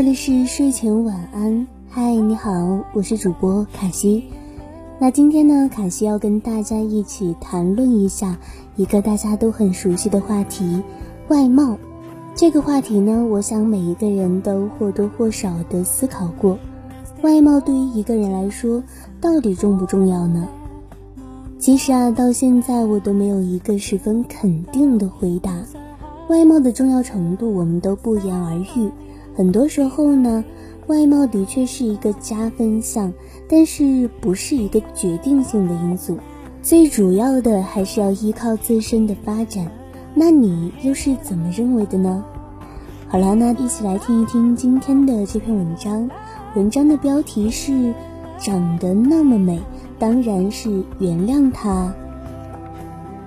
这里是睡前晚安，嗨，你好，我是主播卡西。那今天呢，卡西要跟大家一起谈论一下一个大家都很熟悉的话题——外貌。这个话题呢，我想每一个人都或多或少的思考过，外貌对于一个人来说到底重不重要呢？其实啊，到现在我都没有一个十分肯定的回答。外貌的重要程度，我们都不言而喻。很多时候呢，外貌的确是一个加分项，但是不是一个决定性的因素。最主要的还是要依靠自身的发展。那你又是怎么认为的呢？好了，那一起来听一听今天的这篇文章。文章的标题是“长得那么美，当然是原谅他”。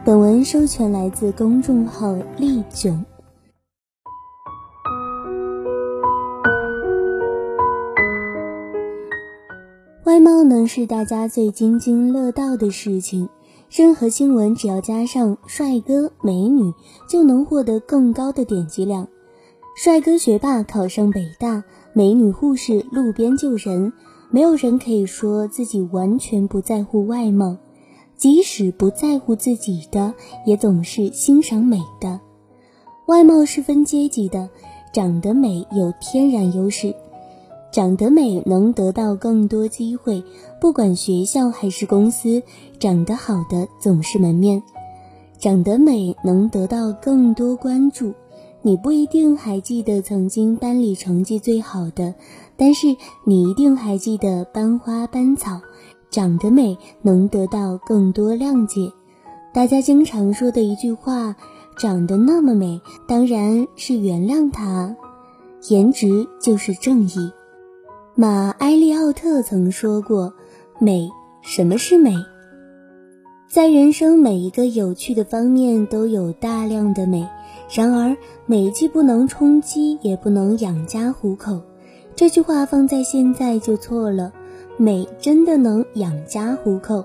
本文授权来自公众号“丽囧”。呢是大家最津津乐道的事情，任何新闻只要加上帅哥美女，就能获得更高的点击量。帅哥学霸考上北大，美女护士路边救人，没有人可以说自己完全不在乎外貌，即使不在乎自己的，也总是欣赏美的。外貌是分阶级的，长得美有天然优势。长得美能得到更多机会，不管学校还是公司，长得好的总是门面。长得美能得到更多关注，你不一定还记得曾经班里成绩最好的，但是你一定还记得班花班草。长得美能得到更多谅解，大家经常说的一句话：长得那么美，当然是原谅她。颜值就是正义。马埃利奥特曾说过：“美，什么是美？在人生每一个有趣的方面都有大量的美。然而，美既不能充饥，也不能养家糊口。这句话放在现在就错了。美真的能养家糊口？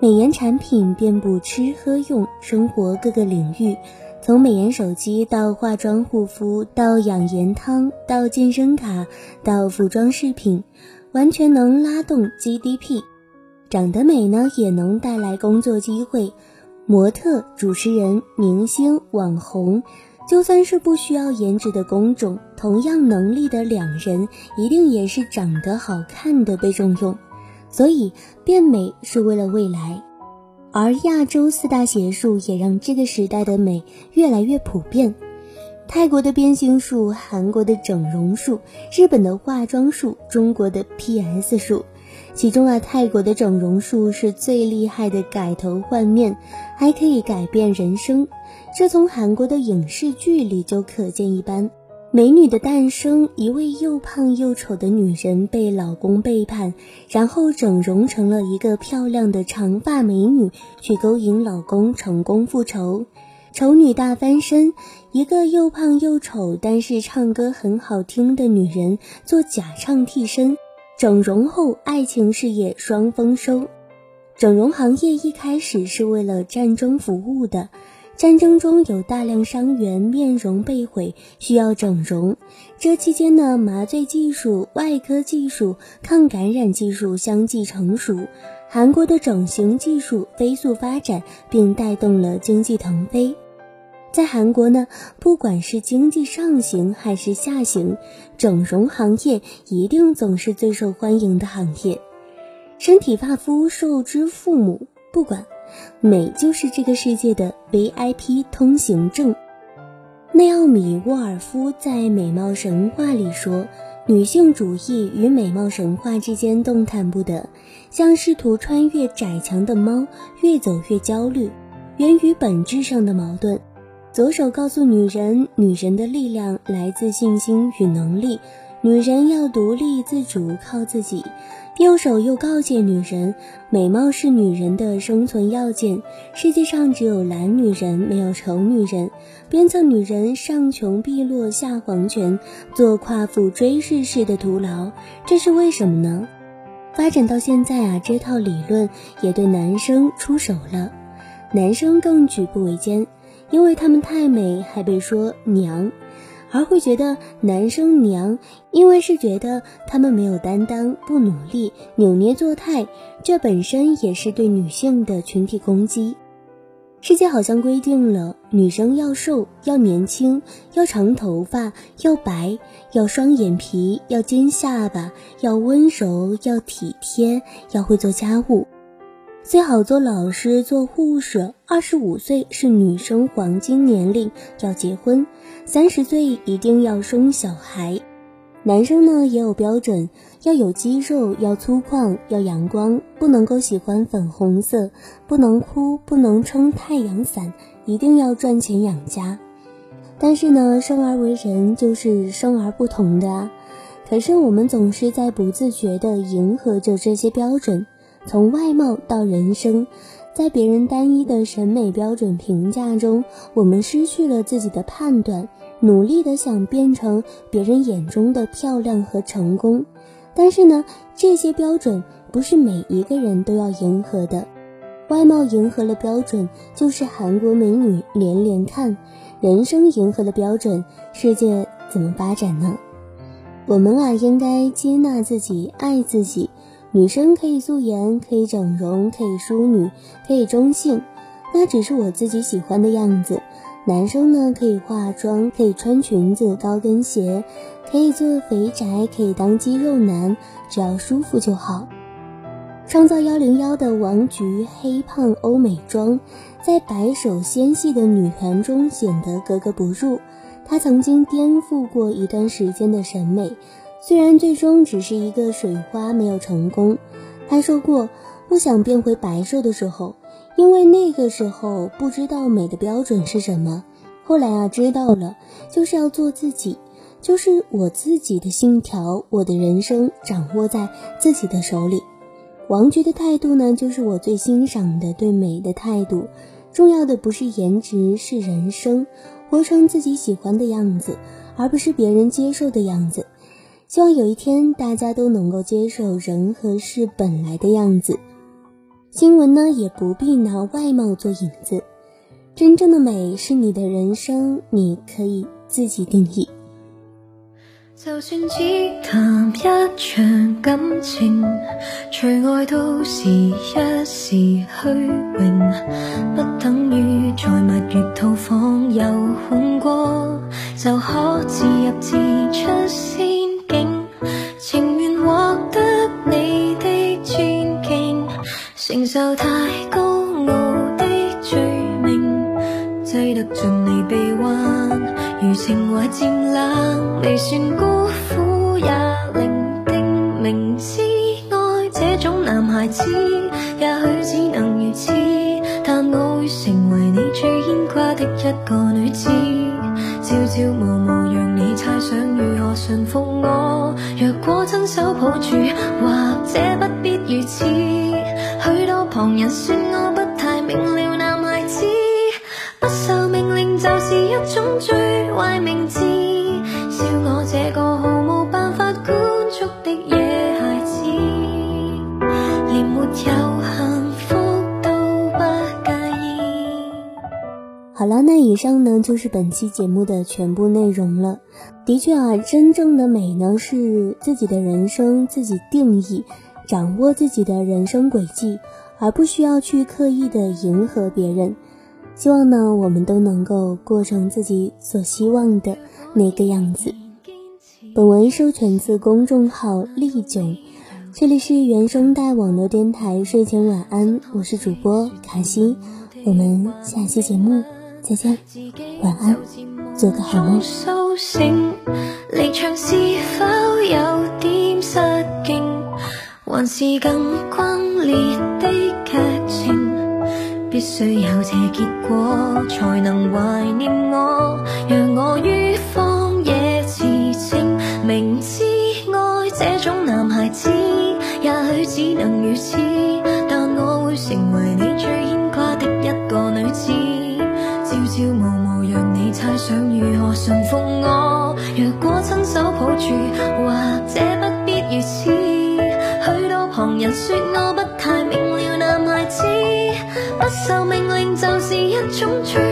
美颜产品遍布吃喝用生活各个领域。”从美颜手机到化妆护肤，到养颜汤，到健身卡，到服装饰品，完全能拉动 GDP。长得美呢，也能带来工作机会。模特、主持人、明星、网红，就算是不需要颜值的工种，同样能力的两人，一定也是长得好看的被重用。所以，变美是为了未来。而亚洲四大邪术也让这个时代的美越来越普遍。泰国的变性术，韩国的整容术，日本的化妆术，中国的 PS 术。其中啊，泰国的整容术是最厉害的，改头换面，还可以改变人生。这从韩国的影视剧里就可见一斑。美女的诞生，一位又胖又丑的女人被老公背叛，然后整容成了一个漂亮的长发美女，去勾引老公，成功复仇。丑女大翻身，一个又胖又丑但是唱歌很好听的女人做假唱替身，整容后爱情事业双丰收。整容行业一开始是为了战争服务的。战争中有大量伤员面容被毁，需要整容。这期间呢，麻醉技术、外科技术、抗感染技术相继成熟，韩国的整形技术飞速发展，并带动了经济腾飞。在韩国呢，不管是经济上行还是下行，整容行业一定总是最受欢迎的行业。身体发肤受之父母，不管。美就是这个世界的 VIP 通行证。内奥米·沃尔夫在《美貌神话》里说：“女性主义与美貌神话之间动弹不得，像试图穿越窄墙的猫，越走越焦虑，源于本质上的矛盾。左手告诉女人，女人的力量来自信心与能力，女人要独立自主，靠自己。”右手又告诫女人，美貌是女人的生存要件。世界上只有懒女人，没有丑女人。鞭策女人上穷碧落下黄泉，做夸父追日式的徒劳。这是为什么呢？发展到现在啊，这套理论也对男生出手了。男生更举步维艰，因为他们太美，还被说娘。而会觉得男生娘，因为是觉得他们没有担当、不努力、扭捏作态，这本身也是对女性的群体攻击。世界好像规定了女生要瘦、要年轻、要长头发、要白、要双眼皮、要尖下巴、要温柔、要体贴、要会做家务，最好做老师、做护士。二十五岁是女生黄金年龄，要结婚；三十岁一定要生小孩。男生呢也有标准，要有肌肉，要粗犷，要阳光，不能够喜欢粉红色，不能哭，不能撑太阳伞，一定要赚钱养家。但是呢，生而为人就是生而不同的啊。可是我们总是在不自觉地迎合着这些标准，从外貌到人生，在别人单一的审美标准评价中，我们失去了自己的判断。努力的想变成别人眼中的漂亮和成功，但是呢，这些标准不是每一个人都要迎合的。外貌迎合了标准，就是韩国美女连连看；人生迎合了标准，世界怎么发展呢？我们啊，应该接纳自己，爱自己。女生可以素颜，可以整容，可以淑女，可以中性，那只是我自己喜欢的样子。男生呢，可以化妆，可以穿裙子、高跟鞋，可以做肥宅，可以当肌肉男，只要舒服就好。创造幺零幺的王菊黑胖欧美妆，在白手纤细的女团中显得格格不入。她曾经颠覆过一段时间的审美，虽然最终只是一个水花，没有成功。他说过，不想变回白瘦的时候。因为那个时候不知道美的标准是什么，后来啊知道了，就是要做自己，就是我自己的信条，我的人生掌握在自己的手里。王菊的态度呢，就是我最欣赏的对美的态度。重要的不是颜值，是人生，活成自己喜欢的样子，而不是别人接受的样子。希望有一天大家都能够接受人和事本来的样子。新闻呢，也不必拿外貌做引子。真正的美是你的人生，你可以自己定义。就算只谈一场感情，除外都是一时虚荣，不等于在蜜月套房游玩过就可自入自出未算孤苦也伶仃。明知爱这种男孩子，也许只能如此，但我会成为你最牵挂的一个女子。朝朝暮暮，让你猜想如何驯服我。若果亲手抱住，或者不必如此。许多旁人说我不太明了，男孩子不受命令就是一种最坏名字，好了，那以上呢就是本期节目的全部内容了。的确啊，真正的美呢是自己的人生自己定义。掌握自己的人生轨迹，而不需要去刻意的迎合别人。希望呢，我们都能够过成自己所希望的那个样子。本文授权自公众号丽囧，这里是原声带网络电台睡前晚安，我是主播卡西，我们下期节目再见，晚安，做个好梦。苏醒，离场是否有点失敬还是更轟烈的劇情，必須有這結果，才能懷念我。讓我於荒野馳騁，明知愛這種男只能如此，但我会成为你最牵挂的一个女子。朝朝暮暮，让你猜想如何驯服我。若果亲手抱住，或者不必如此。许多旁人说我不太明了，男孩子不受命令就是一种罪